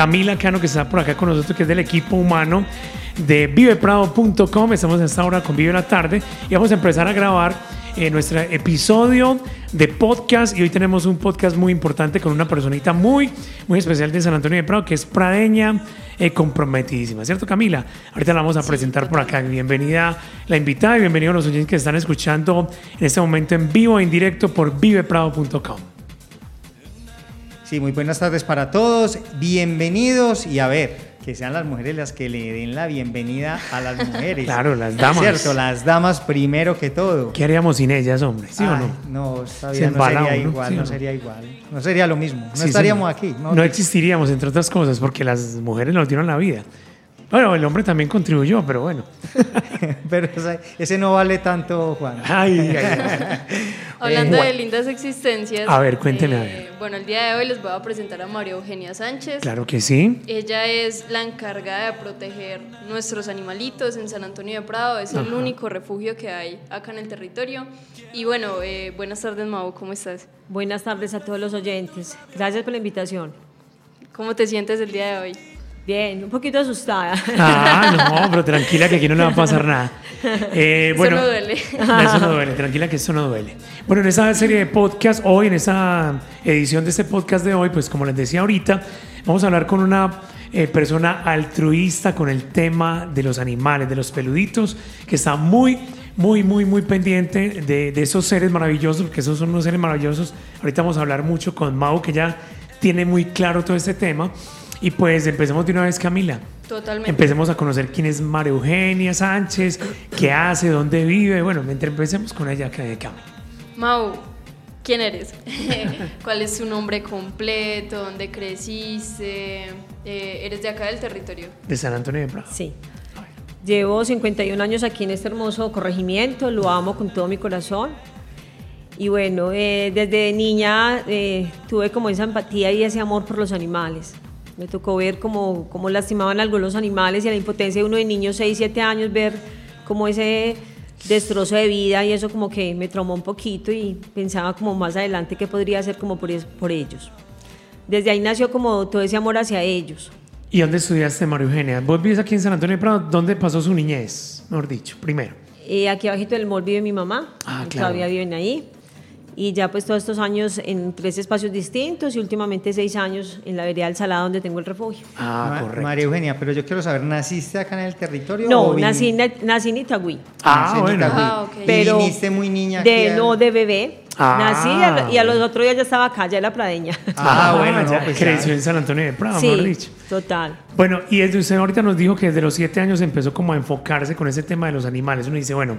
Camila Cano, que está por acá con nosotros, que es del equipo humano de viveprado.com. Estamos en esta hora con Vive la Tarde y vamos a empezar a grabar eh, nuestro episodio de podcast. Y hoy tenemos un podcast muy importante con una personita muy, muy especial de San Antonio de Prado, que es pradeña, eh, comprometidísima, ¿cierto, Camila? Ahorita la vamos a presentar por acá. Bienvenida la invitada y bienvenidos los oyentes que están escuchando en este momento en vivo e en directo por viveprado.com. Sí, muy buenas tardes para todos, bienvenidos y a ver, que sean las mujeres las que le den la bienvenida a las mujeres. claro, las damas. Cierto, las damas primero que todo. ¿Qué haríamos sin ellas, hombre? ¿Sí o no? No, todavía no sería igual, no, sería igual. No sería lo mismo, no estaríamos aquí. No, no existiríamos, entre otras cosas, porque las mujeres nos dieron la vida. Bueno, el hombre también contribuyó, pero bueno. pero ese no vale tanto, Juan. Ay, Hablando de lindas existencias. A ver, cuénteme. a ver. Eh, bueno, el día de hoy les voy a presentar a María Eugenia Sánchez. Claro que sí. Ella es la encargada de proteger nuestros animalitos en San Antonio de Prado. Es el único refugio que hay acá en el territorio. Y bueno, eh, buenas tardes, Mau, ¿cómo estás? Buenas tardes a todos los oyentes. Gracias por la invitación. ¿Cómo te sientes el día de hoy? Bien, un poquito asustada. Ah, no, pero tranquila que aquí no le va a pasar nada. Eh, bueno, eso no duele. Eso no duele, tranquila que eso no duele. Bueno, en esta serie de podcast, hoy, en esta edición de este podcast de hoy, pues como les decía ahorita, vamos a hablar con una eh, persona altruista con el tema de los animales, de los peluditos, que está muy, muy, muy, muy pendiente de, de esos seres maravillosos, porque esos son unos seres maravillosos. Ahorita vamos a hablar mucho con Mau, que ya tiene muy claro todo este tema. Y pues empecemos de una vez, Camila. Totalmente. Empecemos a conocer quién es María Eugenia Sánchez, qué hace, dónde vive. Bueno, empecemos con ella, Camila. Mau, ¿quién eres? ¿Cuál es su nombre completo? ¿Dónde creciste? Eh, ¿Eres de acá del territorio? De San Antonio de Prado. Sí. Llevo 51 años aquí en este hermoso corregimiento, lo amo con todo mi corazón. Y bueno, eh, desde niña eh, tuve como esa empatía y ese amor por los animales. Me tocó ver cómo, cómo lastimaban algunos animales y la impotencia de uno de niños 6, 7 años, ver como ese destrozo de vida y eso como que me traumó un poquito y pensaba como más adelante qué podría hacer como por, por ellos. Desde ahí nació como todo ese amor hacia ellos. ¿Y dónde estudiaste, María Eugenia? Vos vives aquí en San Antonio de Prado. ¿Dónde pasó su niñez, mejor dicho, primero? Eh, aquí abajito del mall vive mi mamá. Ah, claro. Todavía viven ahí y ya pues todos estos años en tres espacios distintos y últimamente seis años en la vereda del Salado donde tengo el refugio. Ah, correcto. María Eugenia, pero yo quiero saber, ¿naciste acá en el territorio? No, nací, nací en Itagüí. Ah, bueno. Ah, pero viniste muy niña. De, no, de bebé. Ah. Nací y a los otros días ya estaba acá, ya era pradeña. Ah, bueno, ya, pues creció en San Antonio de Prado, sí, dicho. total. Bueno, y usted ahorita nos dijo que desde los siete años empezó como a enfocarse con ese tema de los animales. Uno dice, bueno,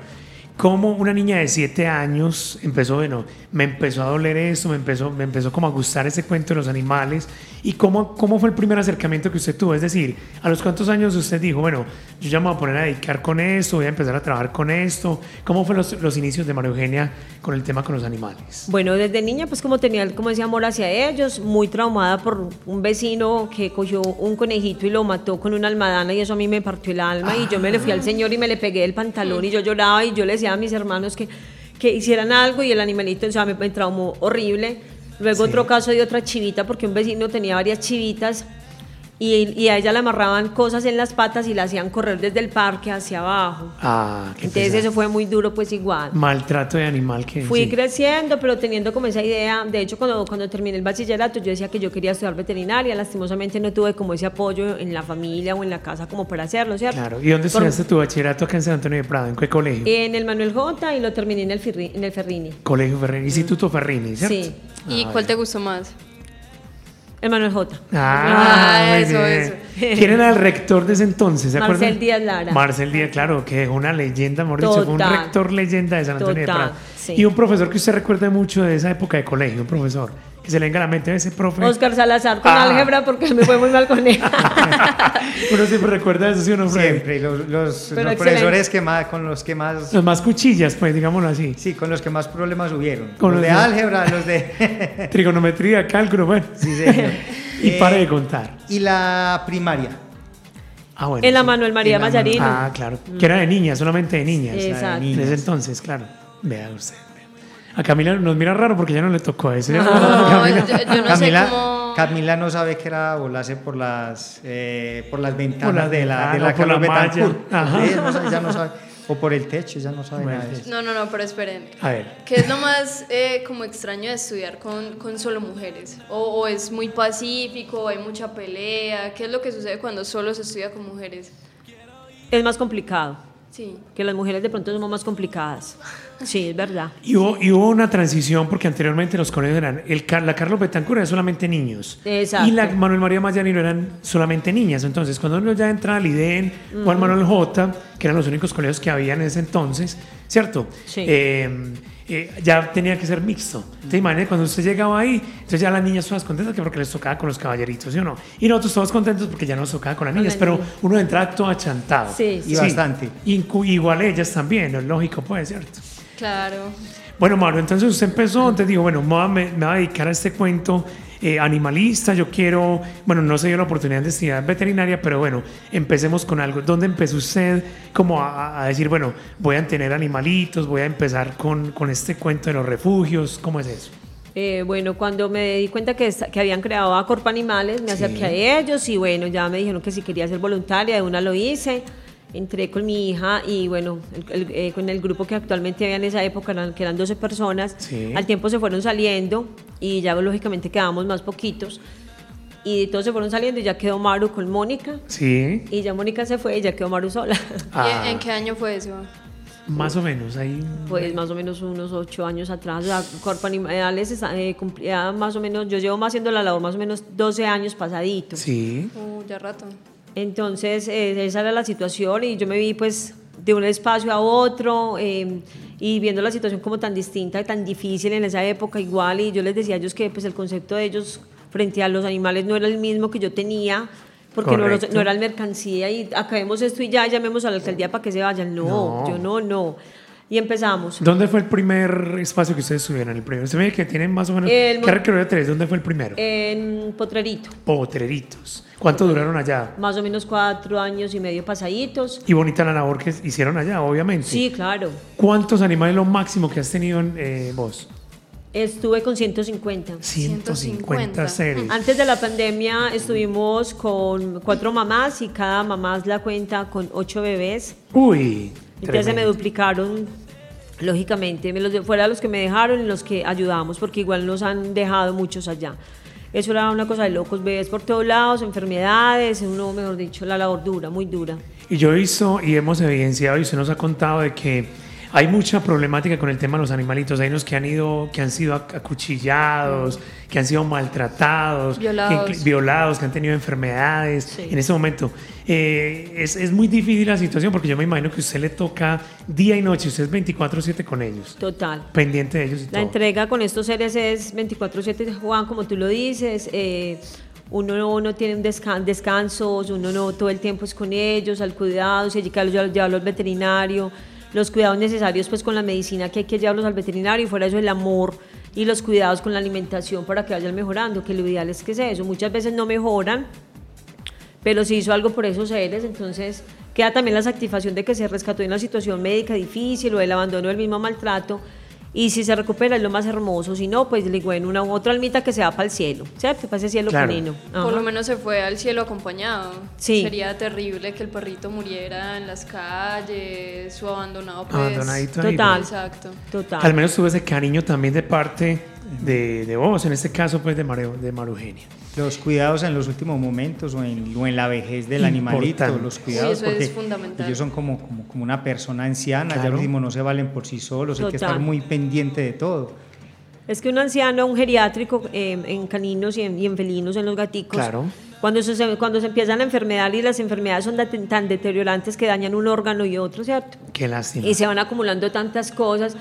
cómo una niña de 7 años empezó, bueno, me empezó a doler eso, me empezó, me empezó como a gustar ese cuento de los animales. Y cómo, cómo fue el primer acercamiento que usted tuvo, es decir, a los cuántos años usted dijo, bueno, yo ya me voy a poner a dedicar con esto, voy a empezar a trabajar con esto, ¿cómo fueron los, los inicios de María Eugenia con el tema con los animales? Bueno, desde niña pues como tenía como ese amor hacia ellos, muy traumada por un vecino que cogió un conejito y lo mató con una almadana y eso a mí me partió el alma y yo me le fui al señor y me le pegué el pantalón y yo lloraba y yo le decía a mis hermanos que, que hicieran algo y el animalito o sea, me, me traumó horrible. Luego otro caso de otra chivita, porque un vecino tenía varias chivitas y, a ella le amarraban cosas en las patas y la hacían correr desde el parque hacia abajo. Ah, qué Entonces eso fue muy duro, pues igual. Maltrato de animal que... Fui creciendo, pero teniendo como esa idea, de hecho cuando, cuando terminé el bachillerato yo decía que yo quería estudiar veterinaria, lastimosamente no tuve como ese apoyo en la familia o en la casa como para hacerlo, ¿cierto? Claro, ¿y dónde estudiaste tu bachillerato acá en San Antonio de Prado? ¿En qué colegio? En el Manuel J y lo terminé en el, en el Ferrini. Colegio Ferrini, Instituto Ferrini, ¿cierto? Sí. ¿Y ah, cuál te gustó más? Emanuel J. Ah, ah eso, eso. ¿Quién era el rector de ese entonces? ¿Se Marcel Díaz Lara. Marcel Díaz, claro, que es una leyenda, amor dicho, fue un rector leyenda de San Antonio de Prado. Y un profesor que usted recuerde mucho de esa época de colegio, un profesor que se le venga a la mente ese profe. Oscar Salazar con ah. álgebra porque me fue muy mal con él. Uno siempre recuerda eso, ¿sí o no, Siempre, los, los, los profesores que más, con los que más... Los más cuchillas, pues, digámoslo así. Sí, con los que más problemas hubieron. Con los, de, álgebra, los de... Trigonometría, cálculo, bueno. Sí, señor. y eh, pare de contar. ¿Y la primaria? Ah, bueno, en la Manuel María Mayarino. Ah, claro. Que era de niñas, solamente de niñas. Exacto. Desde entonces, claro. Vea usted. A Camila nos mira raro porque ya no le tocó a ese. No, yo, no sé cómo no. Camila no sabe que era volarse por las, eh, por las ventanas Por de la, de la por. Ella no sabe- ella no sabe. O por el techo, ya no sabe nada de eso. No, no, no, pero esperen. A ver. ¿Qué es lo más eh, como extraño de estudiar con, con solo mujeres? O, ¿O es muy pacífico, hay mucha pelea? ¿Qué es lo que sucede cuando solo se estudia con mujeres? Es más complicado, Sí. que las mujeres de pronto somos más complicadas. Sí, es verdad. Y hubo, y hubo una transición porque anteriormente los colegios eran, el, la Carlos Betancourt era solamente niños. Exacto. Y la Manuel María Mayanino eran solamente niñas. Entonces, cuando uno ya entra al IDEN o al Manuel J, que eran los únicos colegios que había en ese entonces, ¿cierto? Sí. Eh, eh, ya tenía que ser mixto. ¿Te imaginas cuando usted llegaba ahí? Entonces ya las niñas todas contentas que porque les tocaba con los caballeritos, ¿sí o no? Y nosotros todos contentos porque ya nos tocaba con las niñas, pero uno entraba todo achantado. Sí, Y bastante. Incu- igual ellas también, es lógico, pues, ¿cierto? Claro. Bueno, Mauro, entonces usted empezó, entonces digo, bueno, me me voy a dedicar a este cuento eh, animalista, yo quiero, bueno, no se dio la oportunidad de estudiar veterinaria, pero bueno, empecemos con algo. ¿Dónde empezó usted como a, a decir, bueno, voy a tener animalitos, voy a empezar con, con este cuento de los refugios? ¿Cómo es eso? Eh, bueno, cuando me di cuenta que, que habían creado a Corpo Animales, me acerqué a ellos y bueno, ya me dijeron que si quería ser voluntaria, de una lo hice. Entré con mi hija y bueno, el- el- eh, con el grupo que actualmente había en esa época, eran- que eran 12 personas. Sí. Al tiempo se fueron saliendo y ya lógicamente quedamos más poquitos. Y todos se fueron saliendo y ya quedó Maru con Mónica. Sí, Y ya Mónica se fue y ya quedó Maru sola. Ah. ¿Y en, qué año fue eso? más o menos, ahí. Pues más o menos unos ocho años atrás, o sea, Corpo Animales está- eh, cumplía más o menos, yo llevo más haciendo la labor más o menos 12 años pasaditos. Sí, Uh, ya rato. Entonces, eh, esa era la situación y yo me vi pues de un espacio a otro eh, y viendo la situación como tan distinta y tan difícil en esa época igual y yo les decía a ellos que pues el concepto de ellos frente a los animales no era el mismo que yo tenía porque no, no era mercancía y acabemos esto y ya llamemos a la alcaldía para que se vayan. No, No. yo no, no. Y empezamos. ¿Dónde fue el primer espacio que ustedes estuvieron? El primero. Usted me dice que tienen más o menos. El ¿Qué tres? ¿Dónde fue el primero? En Potrerito, Potreritos. ¿Cuánto duraron allá? más o menos cuatro años y medio pasaditos. Y bonita la labor que hicieron allá, obviamente. Sí, claro. ¿Cuántos animales es lo máximo que has tenido en, eh, vos? Estuve con 150. 150 150. seres. Antes de la pandemia estuvimos con cuatro mamás y cada mamá la cuenta con ocho bebés. Uy. Ya se me duplicaron, lógicamente, me los de- fuera los que me dejaron y los que ayudamos, porque igual nos han dejado muchos allá. Eso era una cosa de locos, bebés por todos lados, enfermedades, uno, mejor dicho, la labor dura, muy dura. Y yo visto y hemos evidenciado y usted nos ha contado de que hay mucha problemática con el tema de los animalitos. Hay unos que han ido, que han sido ac- acuchillados, que han sido maltratados, Violados. que, violados, que han tenido enfermedades. Sí. En este momento eh, es, es muy difícil la situación porque yo me imagino que a usted le toca día y noche, usted es 24/7 con ellos, Total. pendiente de ellos y La todo. entrega con estos seres es 24/7, Juan, como tú lo dices. eh, uno no, no tiene un descan- descansos, uno no todo el tiempo es con ellos, al cuidado, hay que llevarlos llevarlos al veterinario, los cuidados necesarios pues con la medicina que hay que llevarlos al veterinario y fuera eso el amor y los cuidados con la alimentación para que vayan mejorando, que lo ideal es que sea eso. Muchas veces no mejoran, pero se hizo algo por esos seres, entonces queda también la satisfacción de que se rescató en una situación médica difícil o el abandono del mismo maltrato. Y si se recupera es lo más hermoso, si no, pues le digo, en una otra almita que se va para el cielo, ¿cierto? Para ese cielo Claro. canino. Ajá. Por lo menos se fue al cielo acompañado. Sí. Sería terrible que el perrito muriera en las calles o abandonado. Pues. Abandonadito ahí, Total. Exacto. Total. Al menos tuve ese cariño también de parte de, de vos, en este caso pues de Maru, de Maru Eugenia. Los cuidados en los últimos momentos o en, o en la vejez del animalito, Importante. los cuidados, Sí, eso es porque fundamental. ellos son como, como, como una persona anciana, ya Claro. lo mismo no se valen por sí solos, hay que Total. estar muy pendiente de todo. Es que un anciano, un geriátrico eh, en caninos y en, y en felinos, en los gaticos, Claro. cuando, se, cuando se empiezan la enfermedad y las enfermedades son tan- tan deteriorantes que dañan un órgano y otro, ¿cierto? Qué lástima. y se van acumulando tantas cosas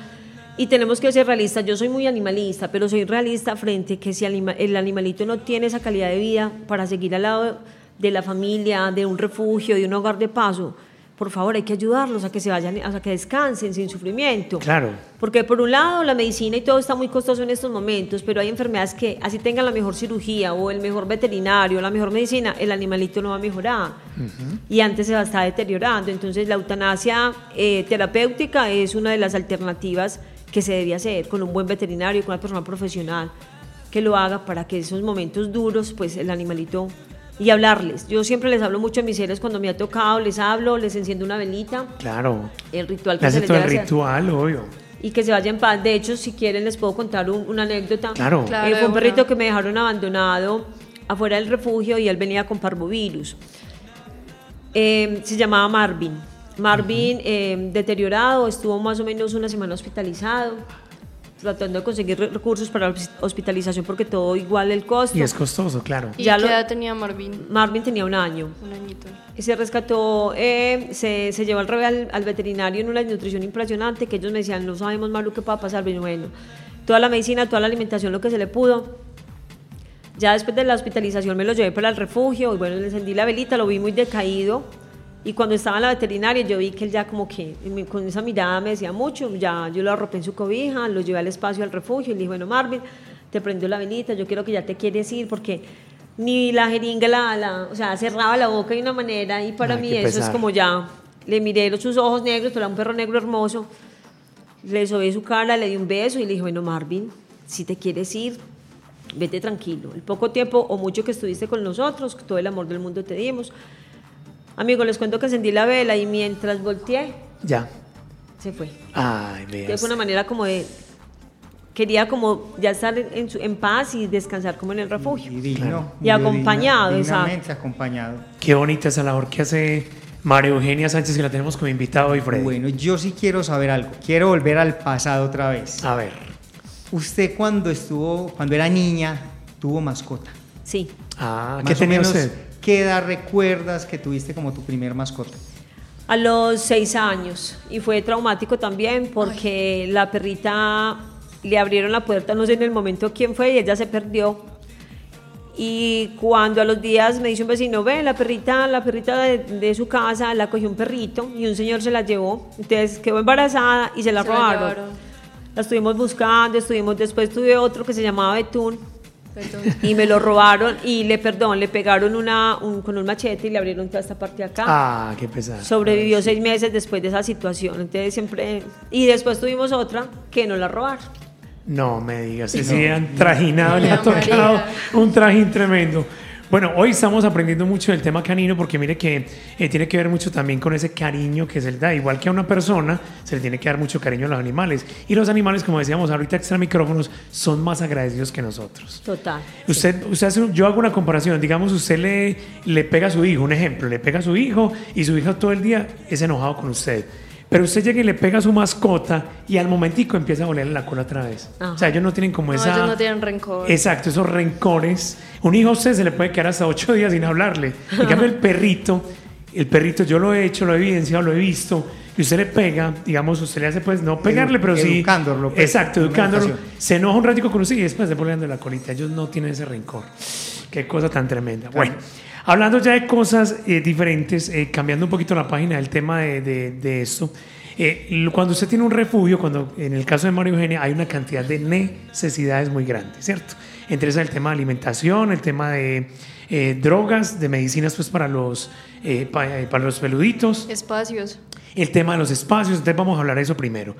y tenemos que ser realistas. Yo soy muy animalista, pero soy realista frente que si el animalito no tiene esa calidad de vida para seguir al lado de la familia, de un refugio, de un hogar de paso, por favor hay que ayudarlos a que se vayan, a que descansen sin sufrimiento. Claro. Porque por un lado la medicina y todo está muy costoso en estos momentos, pero hay enfermedades que así tengan la mejor cirugía o el mejor veterinario, la mejor medicina, el animalito no va a mejorar. Y antes se va a estar deteriorando. Entonces la eutanasia eh, terapéutica es una de las alternativas que se debe hacer con un buen veterinario, con una persona profesional. que lo haga para que esos momentos duros, pues el animalito y hablarles. Yo siempre les hablo mucho a mis seres cuando me ha tocado, les hablo, les enciendo una velita. Claro. El ritual que se hace les todo el debe hacer. ritual, obvio. Y que se vaya en paz. De hecho, si quieren, les puedo contar un- una anécdota. Claro. Claro. Eh, fue un perrito que me dejaron abandonado afuera del refugio y él venía con parvovirus. Eh, se llamaba Marvin. Marvin, eh, deteriorado, estuvo más o menos una semana hospitalizado, tratando de conseguir re- recursos para la hos- hospitalización porque todo igual el costo. Y es costoso, claro. ¿Y Ya qué lo- edad tenía Marvin? Marvin tenía un año. Un añito. Y se rescató, eh, se, se llevó al, revés al, al veterinario en una nutrición impresionante, que ellos me decían, no sabemos más lo que va a pasar, pero bueno, toda la medicina, toda la alimentación, lo que se le pudo. Ya después de la hospitalización me lo llevé para el refugio y bueno, le encendí la velita, lo vi muy decaído. Y cuando estaba en la veterinaria yo vi que él ya como que con esa mirada me decía mucho, ya yo lo arropé en su cobija, lo llevé al espacio al refugio y le dije, bueno Marvin, te prendió la velita, yo quiero que ya te quieres ir porque ni la jeringa, la, la- o sea, cerraba la boca de una manera y para Ay, mí eso es pesar. como ya, le miré los, sus ojos negros, era un perro negro hermoso, le sobé su cara, le di un beso y le dije, bueno Marvin, si te quieres ir, vete tranquilo. El poco tiempo o mucho que estuviste con nosotros, todo el amor del mundo te dimos. Amigo, les cuento que encendí la vela y mientras volteé, Ya. se fue. Ay, veas. fue una manera como de... Quería como ya estar en, su- en paz y descansar como en el refugio. Divino. Y acompañado, dignamente acompañado. Qué bonita esa labor que hace María Eugenia Sánchez, que la tenemos como invitado hoy, Freddy. Bueno, yo sí quiero saber algo. Quiero volver al pasado otra vez. A ver. Usted cuando estuvo, cuando era niña, tuvo mascota. Sí. Ah, ¿qué Más o tenía menos, usted? ¿Qué edad recuerdas que tuviste como tu primer mascota? A los seis años. Y fue traumático también porque la perrita le abrieron la puerta, no sé en el momento quién fue, y ella se perdió. Y cuando a los días me dice un vecino, ve, la perrita, la perrita de, de su casa la cogió un perrito y un señor se la llevó. Entonces quedó embarazada y se la Se la robaron. llevaron. La estuvimos buscando, estuvimos, después tuve otro que se llamaba Betún Perdón. y me lo robaron y le, perdón, le pegaron una, un- con un machete y le abrieron toda esta parte de acá. Ah, qué pesado. Sobrevivió seis meses después de esa situación. Entonces siempre. Y después tuvimos otra que no la robaron. No me digas, se sí han trajinado, le ha tocado María. un trajín tremendo. Bueno, hoy estamos aprendiendo mucho del tema canino porque mire que eh, tiene que ver mucho también con ese cariño que se le da. Igual que a una persona, se le tiene que dar mucho cariño a los animales. Y los animales, como decíamos ahorita extra micrófonos, son más agradecidos que nosotros. Total. Usted, usted hace, yo hago una comparación, digamos, usted le, le pega a su hijo, un ejemplo, le pega a su hijo y su hijo todo el día es enojado con usted. Pero usted llega y le pega a su mascota y al momentico empieza a olerle la cola otra vez. Ajá. O sea, ellos no tienen como No, esa... ellos no tienen rencor. Exacto, esos rencores. Un hijo a usted se le puede quedar hasta ocho días sin hablarle. En cambio, el perrito, el perrito yo lo he hecho, lo he evidenciado, lo he visto, y usted le pega, digamos, usted le hace pues no pegarle, pero sí... educándolo, pues, Exacto, educándolo. Se enoja un ratico con usted y después se pone dando la colita. Ellos no tienen ese rencor. Qué cosa tan tremenda. Bueno, hablando ya de cosas eh, diferentes, eh, cambiando un poquito la página del tema de, de- de esto. eh, cuando usted tiene un refugio, cuando en el caso de María Eugenia hay una cantidad de necesidades muy grandes, ¿cierto? Entre esas el tema de alimentación, el tema de drogas, de medicinas pues para los, pa- eh, para los peluditos Espacios. el tema de los espacios, entonces vamos a hablar de eso primero.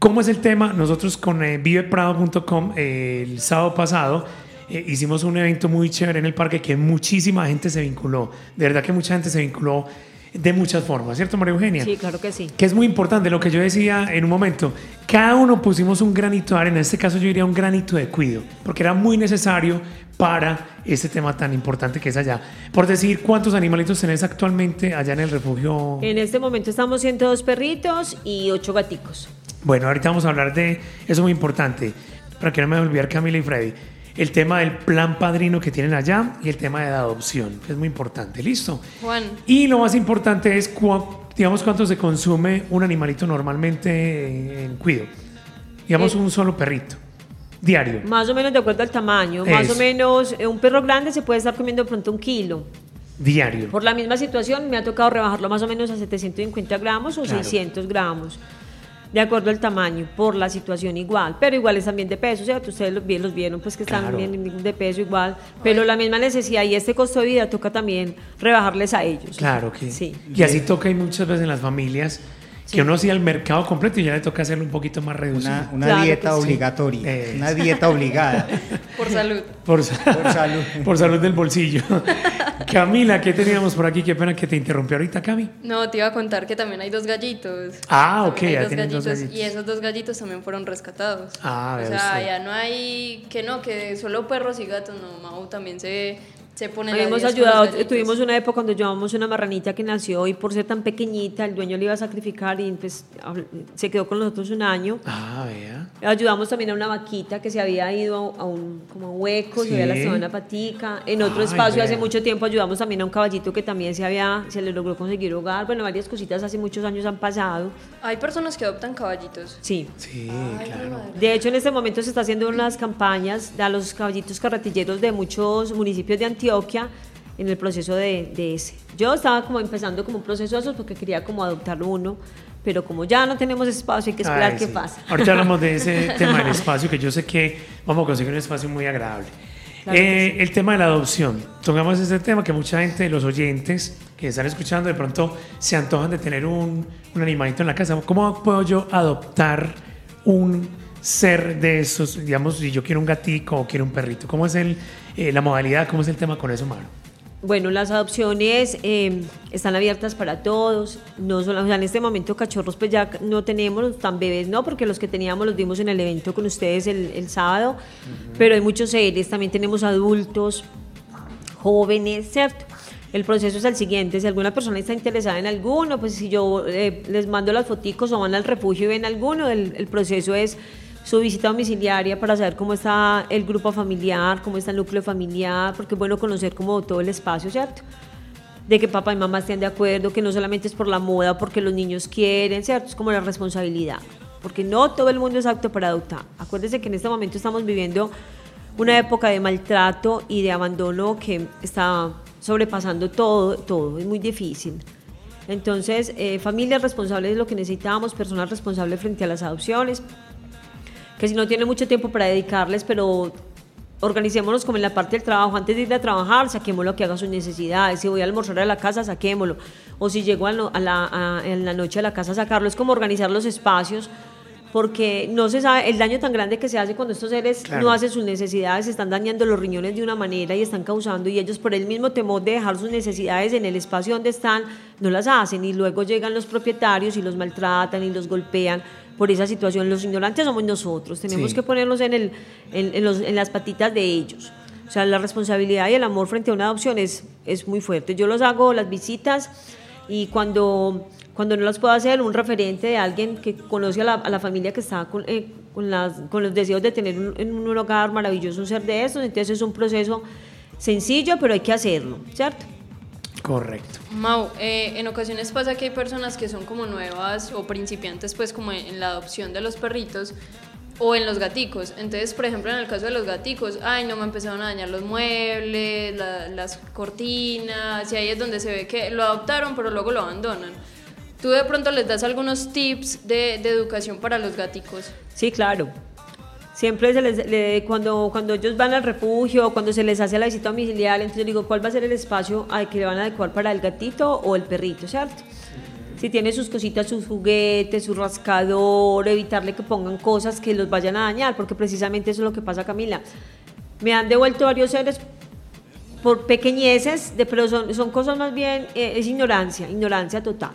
¿Cómo es el tema? Nosotros con viveprado.com el sábado pasado eh, hicimos un evento muy chévere en el parque que muchísima gente se vinculó. De verdad que mucha gente se vinculó de muchas formas, ¿cierto, María Eugenia? Sí, claro que sí. Que es muy importante lo que yo decía en un momento. Cada uno pusimos un granito de arena, en este caso yo diría un granito de cuido, porque era muy necesario para este tema tan importante que es allá. Por decir, ¿cuántos animalitos tenés actualmente allá en el refugio? En este momento estamos 102 perritos y 8 gaticos. Bueno, ahorita vamos a hablar de eso muy importante, para que no me olvidar Camila y Freddy. El tema del plan padrino que tienen allá y el tema de la adopción, que es muy importante. ¿Listo? Juan, Y lo más importante es, digamos, cuánto se consume un animalito normalmente en cuido. Digamos, Eh. un solo perrito, diario. Más o menos de acuerdo al tamaño. Más o menos eh, un perro grande se puede estar comiendo de pronto un kilo. Diario. Por la misma situación me ha tocado rebajarlo más o menos a 750 gramos o Claro. 600 gramos. De acuerdo al tamaño, por la situación igual, pero igual es también de peso, ¿cierto? Ustedes los, vi- los vieron, pues que están Claro. bien de peso igual, pero la misma necesidad y este costo de vida toca también rebajarles a ellos. Claro que Sí. Y así toca y muchas veces en las familias que uno sí al mercado completo y ya le toca hacerlo un poquito más reducido. Una, una Claro dieta sí. obligatoria, Eh. una dieta obligada. Por salud. Por, Por salud. por salud del bolsillo. Camila, ¿qué teníamos por aquí? Qué pena que te interrumpió ahorita, Cami. No, te iba a contar que también hay dos gallitos. Ah, ok, También hay ya dos gallitos. Y esos dos gallitos también fueron rescatados. Ah, o sea, usted. ya no hay que no, que solo perros y gatos, no, Mau también se, se pone la Hemos 10 con los ayudado, tuvimos una época cuando llevamos una marranita que nació y por ser tan pequeñita el dueño le iba a sacrificar y pues se quedó con nosotros un año. Ah, vea. Ayudamos también a una vaquita que se había ido a un, como a un hueco, Sí. se había lastimado una patica. En otro Ay, espacio hace vea. mucho tiempo ayudamos también a un caballito que también se había, se le logró conseguir hogar. Bueno, varias cositas hace muchos años han pasado. Hay personas que adoptan caballitos. Sí. Sí, Ay, claro. De hecho, en este momento se está haciendo unas campañas a los caballitos carretilleros de muchos municipios de Antioquia en el proceso de, de ese. Yo estaba como empezando como un proceso de esos porque quería como adoptar uno, pero como ya no tenemos espacio hay que esperar Ay, qué sí. pasa. Ahorita hablamos de ese tema del espacio, que yo sé que vamos a conseguir un espacio muy agradable. Claro Eh, El tema de la adopción. Tongamos ese tema que mucha gente, los oyentes que están escuchando, de pronto se antojan de tener un, un animalito en la casa. ¿Cómo puedo yo adoptar un ser de esos? Digamos, si yo quiero un gatico o quiero un perrito. ¿Cómo es el, eh, la modalidad? ¿Cómo es el tema con eso, Maro? Bueno, las adopciones eh, están abiertas para todos. No solo, o sea, en este momento cachorros pues ya no tenemos, tan bebés no, porque los que teníamos los vimos en el evento con ustedes el, el sábado. Pero hay muchos seres, también tenemos adultos, jóvenes, ¿cierto? El proceso es el siguiente, si alguna persona está interesada en alguno, pues si yo eh, les mando las foticos o van al refugio y ven alguno, el, el proceso es su visita domiciliaria para saber cómo está el grupo familiar, cómo está el núcleo familiar, porque es bueno conocer como todo el espacio, ¿cierto? De que papá y mamá estén de acuerdo, que no solamente es por la moda, porque los niños quieren, ¿cierto? Es como la responsabilidad, porque no todo el mundo es apto para adoptar. Acuérdense que en este momento estamos viviendo una época de maltrato y de abandono que está sobrepasando todo, todo, es muy difícil. Entonces, eh, familias responsables es lo que necesitamos, personas responsables frente a las adopciones, que si no tienen mucho tiempo para dedicarles, pero organicémonos como en la parte del trabajo, antes de ir a trabajar, saquémoslo que haga sus necesidades, si voy a almorzar a la casa, saquémoslo, o si llego a, la, a- en la noche a la casa, sacarlo, es como organizar los espacios, porque no se sabe el daño tan grande que se hace cuando estos seres Claro. no hacen sus necesidades, están dañando los riñones de una manera y están causando, y ellos por el mismo temor de dejar sus necesidades en el espacio donde están, no las hacen, y luego llegan los propietarios y los maltratan y los golpean por esa situación. Los ignorantes somos nosotros, tenemos Sí. que ponernos en, el, en, en los- en las patitas de ellos. O sea, la responsabilidad y el amor frente a una adopción es, es muy fuerte. Yo los hago las visitas y cuando, cuando no las puedo hacer, un referente de alguien que conoce a la, a la familia que está con, eh, con, las, con los deseos de tener un, en un hogar maravilloso un ser de estos. Entonces es un proceso sencillo, pero hay que hacerlo, ¿cierto? Correcto. Mau, eh, en ocasiones pasa que hay personas que son como nuevas o principiantes pues como en, en la adopción de los perritos o en los gaticos. Entonces, por ejemplo, en el caso de los gaticos, ay, no me empezaron a dañar los muebles, la- las cortinas, y ahí es donde se ve que lo adoptaron pero luego lo abandonan. Tú de pronto les das algunos tips de, de educación para los gaticos. Sí, claro. Siempre se les, le- cuando, cuando ellos van al refugio, cuando se les hace la visita domiciliaria, entonces digo, ¿cuál va a ser el espacio al que le van a adecuar para el gatito o el perrito, cierto? Si tiene sus cositas, sus juguetes, su rascador, evitarle que pongan cosas que los vayan a dañar, porque precisamente eso es lo que pasa, Camila. Me han devuelto varios seres por pequeñeces, de, pero son, son cosas más bien, eh, es ignorancia, ignorancia total.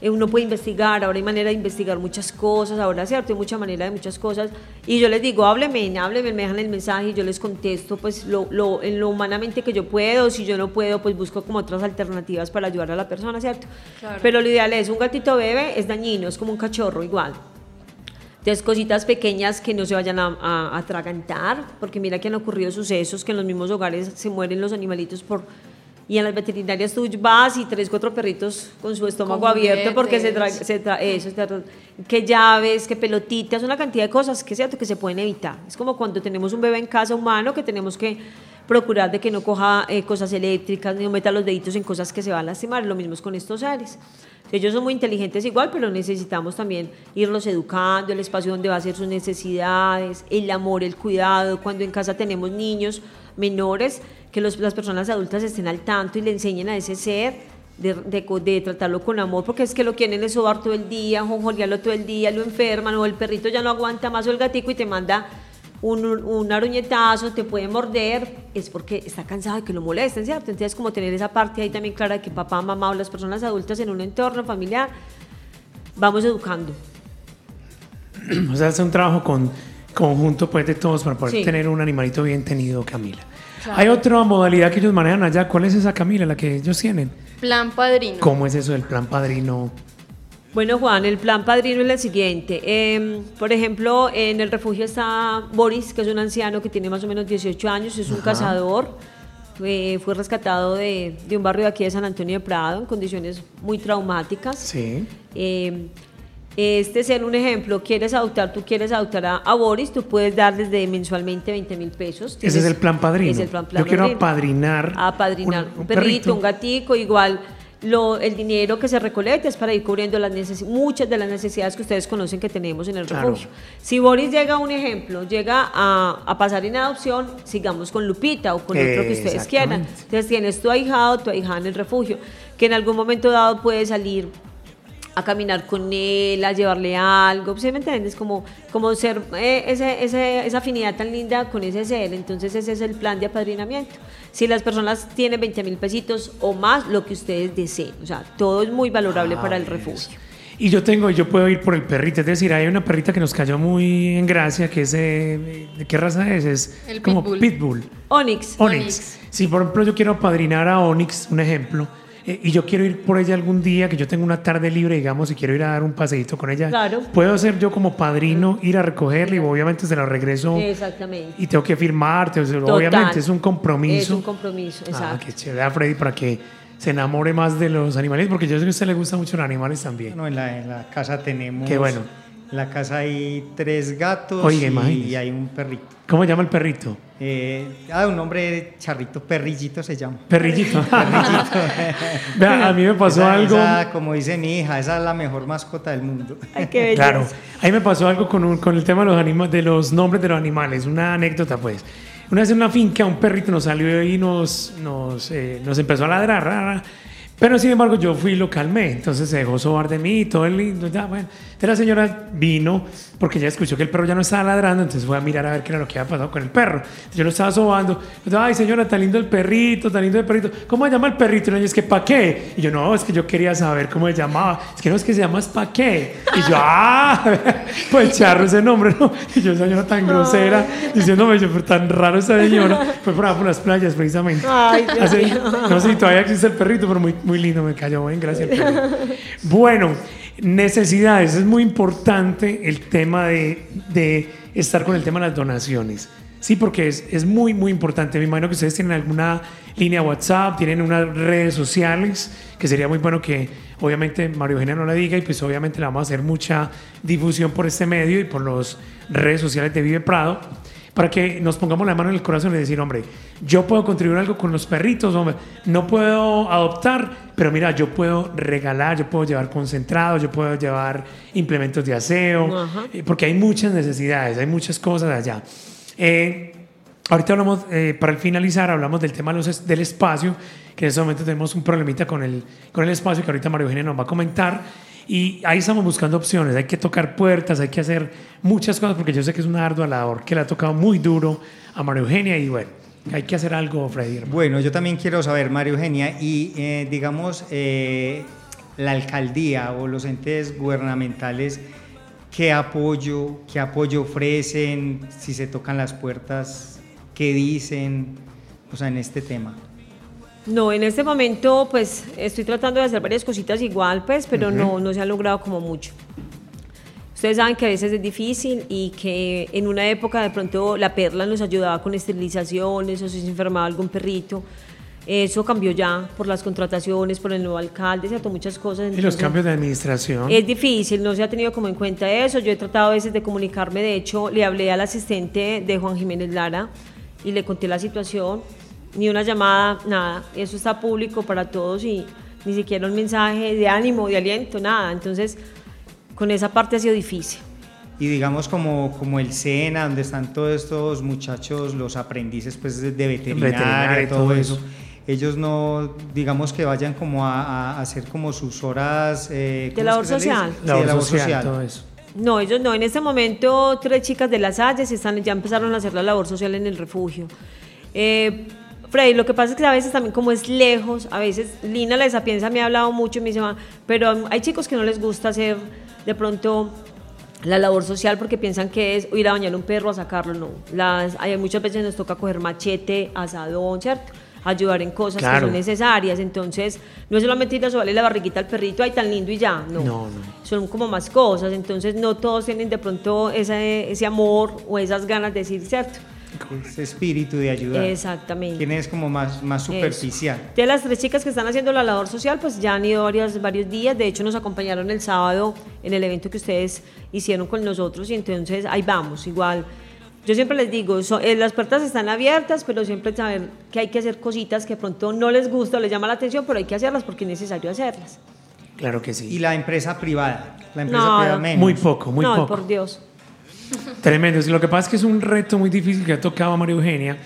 Eh, uno puede investigar, ahora hay manera de investigar muchas cosas, ahora cierto, hay mucha manera de muchas cosas. Y yo les digo, hábleme, hábleme, me dejan el mensaje y yo les contesto pues lo, lo, en lo humanamente que yo puedo, si yo no puedo, pues busco como otras alternativas para ayudar a la persona, ¿cierto? Claro. Pero lo ideal es un gatito bebé, es dañino, es como un cachorro igual. Entonces, cositas pequeñas que no se vayan a, a- a atragantar, porque mira que han ocurrido sucesos que en los mismos hogares se mueren los animalitos por... Y en las veterinarias tú vas y tres, cuatro perritos con su estómago Con abierto porque se trae, juguetes. se tra- eso, tra- que llaves, que pelotitas, una cantidad de cosas que cierto que se pueden evitar. Es como cuando tenemos un bebé en casa humano que tenemos que procurar de que no coja eh, cosas eléctricas ni no meta los deditos en cosas que se van a lastimar. Lo mismo es con estos seres. Ellos son muy inteligentes igual, pero necesitamos también irlos educando, el espacio donde va a ser sus necesidades, el amor, el cuidado. Cuando en casa tenemos niños menores, que los- las personas adultas estén al tanto y le enseñen a ese ser de, de de tratarlo con amor, porque es que lo quieren es sobar todo el día, jonjolearlo todo el día, lo enferman, o el perrito ya no aguanta más, o el gatico y te manda un, un aruñetazo, te puede morder, es porque está cansado de que lo molesten, ¿cierto? Entonces, como tener esa parte ahí también clara de que papá, mamá o las personas adultas en un entorno familiar, vamos educando. O sea, es un trabajo con, conjunto pues, de todos para poder Sí. tener un animalito bien tenido, Camila. Hay otra modalidad que ellos manejan allá. ¿Cuál es esa, Camila, la que ellos tienen? Plan padrino. ¿Cómo es eso del plan padrino? Bueno, Juan, el plan padrino es el siguiente. Eh, por ejemplo, en el refugio está Boris, que es un anciano que tiene más o menos 18 años, es un cazador. eh, fue rescatado de, de un barrio de aquí de San Antonio de Prado en condiciones muy traumáticas. Sí. Eh, este ser un ejemplo, quieres adoptar, tú quieres adoptar a, a Boris, tú puedes dar desde mensualmente 20 mil pesos. Ese es el plan padrino. Es el plan, Yo quiero padrino. apadrinar Apadrinar un- un, perrito, perrito. un gatico, igual lo, el dinero que se recolecta es para ir cubriendo las muchas de las necesidades que ustedes conocen que tenemos en el Claro. refugio. Si Boris llega, un ejemplo, llega a, a pasar en adopción, sigamos con Lupita o con otro que ustedes quieran. Entonces tienes tu ahijado, tu ahijada en el refugio, que en algún momento dado puede salir a caminar con él, a llevarle algo, ¿sí me entiendes? Como, como ser eh, ese- ese- esa afinidad tan linda con ese ser. Entonces ese es el plan de apadrinamiento. Si las personas tienen 20 mil pesitos o más, lo que ustedes deseen. O sea, todo es muy valorable Ah, para el eso. refugio. Y yo tengo, yo puedo ir por el perrito. Es decir, hay una perrita que nos cayó muy en gracia, que es de, ¿de qué raza es? Es El como pitbull. pitbull. Onyx. Onyx. Onyx. Si por ejemplo yo quiero apadrinar a Onyx, un ejemplo, eh, y yo quiero ir por ella algún día, que yo tengo una tarde libre, digamos, y quiero ir a dar un paseíto con ella, Claro. puedo ser yo como padrino, ir a recogerla y obviamente se la regreso Exactamente. y tengo que firmar, te- Total. obviamente es un compromiso. Es un compromiso, Ah, exacto. qué chévere a Freddy para que se enamore más de los animales, porque yo sé que a usted le gustan mucho los animales también. Bueno, en la, en la casa tenemos. Qué bueno. En la casa hay tres gatos Oiga, y, hay un perrito. ¿Cómo se llama el perrito? Eh, ah, un nombre charrito, perrillito se llama. Perrillito. Vea, a mí me pasó Esa- algo. esa, como dice mi hija, esa es la mejor mascota del mundo. Ay, qué belleza. Claro, ahí me pasó algo con, un- con el tema de los, anima- de los nombres de los animales, una anécdota pues. Una vez en una finca un perrito nos salió y nos, nos, eh, nos empezó a ladrar, ra, ra. pero sin embargo yo fui y lo calmé, entonces se dejó sobar de mí y todo el lindo, ya, bueno. Entonces la señora vino porque ya escuchó que el perro ya no estaba ladrando, entonces fue a mirar a ver qué era lo que había pasado con el perro. Entonces yo lo estaba sobando, yo, ay señora, tan lindo el perrito, tan lindo el perrito, ¿cómo se llama el perrito? Y ella es que ¿pa' qué? Y yo no, es que yo quería saber cómo se llamaba, es que no es que se llama es ¿pa' qué? Y yo, ah, pues charro ese nombre, ¿no? Y yo, señora tan grosera, diciéndome, yo, pero tan raro esta señora, fue por, por las playas precisamente. Ay, mío. no sé si todavía existe el perrito, pero muy, muy lindo, me cayó bien, gracias. Bueno, necesidades, es muy importante el tema de, de estar con el tema de las donaciones. Sí, porque es, es muy, muy importante. Me imagino que ustedes tienen alguna línea WhatsApp, tienen unas redes sociales, que sería muy bueno que obviamente Mario Eugenia no la diga y pues obviamente le vamos a hacer mucha difusión por este medio y por las redes sociales de Vive Prado para que nos pongamos la mano en el corazón y decir, hombre, yo puedo contribuir algo con los perritos, hombre, no puedo adoptar, pero mira, yo puedo regalar, yo puedo llevar concentrados, yo puedo llevar implementos de aseo, Ajá. eh, porque hay muchas necesidades, hay muchas cosas allá. Eh, ahorita hablamos, eh, para finalizar, hablamos del tema del espacio, que en este momento tenemos un problemita con el, con el espacio que ahorita María Eugenia nos va a comentar. Y ahí estamos buscando opciones, hay que tocar puertas, hay que hacer muchas cosas, porque yo sé que es una ardua labor que le ha tocado muy duro a María Eugenia y bueno, hay que hacer algo, Freddy. hermano. Bueno, yo también quiero saber, Mario Eugenia, y eh, digamos, eh, la alcaldía o los entes gubernamentales, ¿qué apoyo, qué apoyo ofrecen? Si se tocan las puertas, ¿qué dicen? O sea, en este tema. No, en este momento pues estoy tratando de hacer varias cositas igual, pues, pero no, no se ha logrado como mucho. Ustedes saben que a veces es difícil y que en una época de pronto la perla nos ayudaba con esterilizaciones o si se enfermaba algún perrito. Eso cambió ya por las contrataciones, por el nuevo alcalde, ¿cierto? Muchas cosas. Y los Entonces, cambios de administración. es difícil, no se ha tenido como en cuenta eso. Yo he tratado a veces de comunicarme, de hecho, le hablé al asistente de Juan Jiménez Lara y le conté la situación. Ni una llamada, nada. Eso está público para todos y ni siquiera un mensaje de ánimo, de aliento, nada. Entonces, con esa parte ha sido difícil. Y digamos como, como el SENA, donde están todos estos muchachos, los aprendices pues, de veterinaria, Veterinaria y todo, todo eso. eso. ellos no, digamos que vayan como a, a hacer como sus horas... eh, ¿De labor social? Sí, de labor social, todo eso. No, ellos no. En este momento, tres chicas de las Salles están, ya empezaron a hacer la labor social en el refugio. Eh, Freddy, lo que pasa es que a veces también como es lejos, a veces Lina la piensa me ha hablado mucho y me dice, pero hay chicos que no les gusta hacer de pronto la labor social porque piensan que es ir a bañar un perro a sacarlo, no. Las, hay muchas veces nos toca coger machete, asadón, ¿cierto? ayudar en cosas que son necesarias. Entonces, no es solamente ir a sobarle la barriguita al perrito, ay, tan lindo y ya. No, no, no. Son como más cosas. Entonces, no todos tienen de pronto ese, ese amor o esas ganas de decir, ¿cierto? Ese espíritu de ayudar. Exactamente. Tiene es como más, más superficial. De las tres chicas que están haciendo la labor social, pues ya han ido varios, varios días. De hecho, nos acompañaron el sábado en el evento que ustedes hicieron con nosotros y entonces ahí vamos, igual yo siempre les digo, eh, las puertas están abiertas, pero siempre saber que hay que hacer cositas que pronto no les gusta o les llama la atención, pero hay que hacerlas porque es necesario hacerlas. Claro que sí. Y la empresa privada, la empresa privada menos. Muy poco, muy no, poco. por Dios. Tremendo. Lo que pasa es que es un reto muy difícil que ha tocado a María Eugenia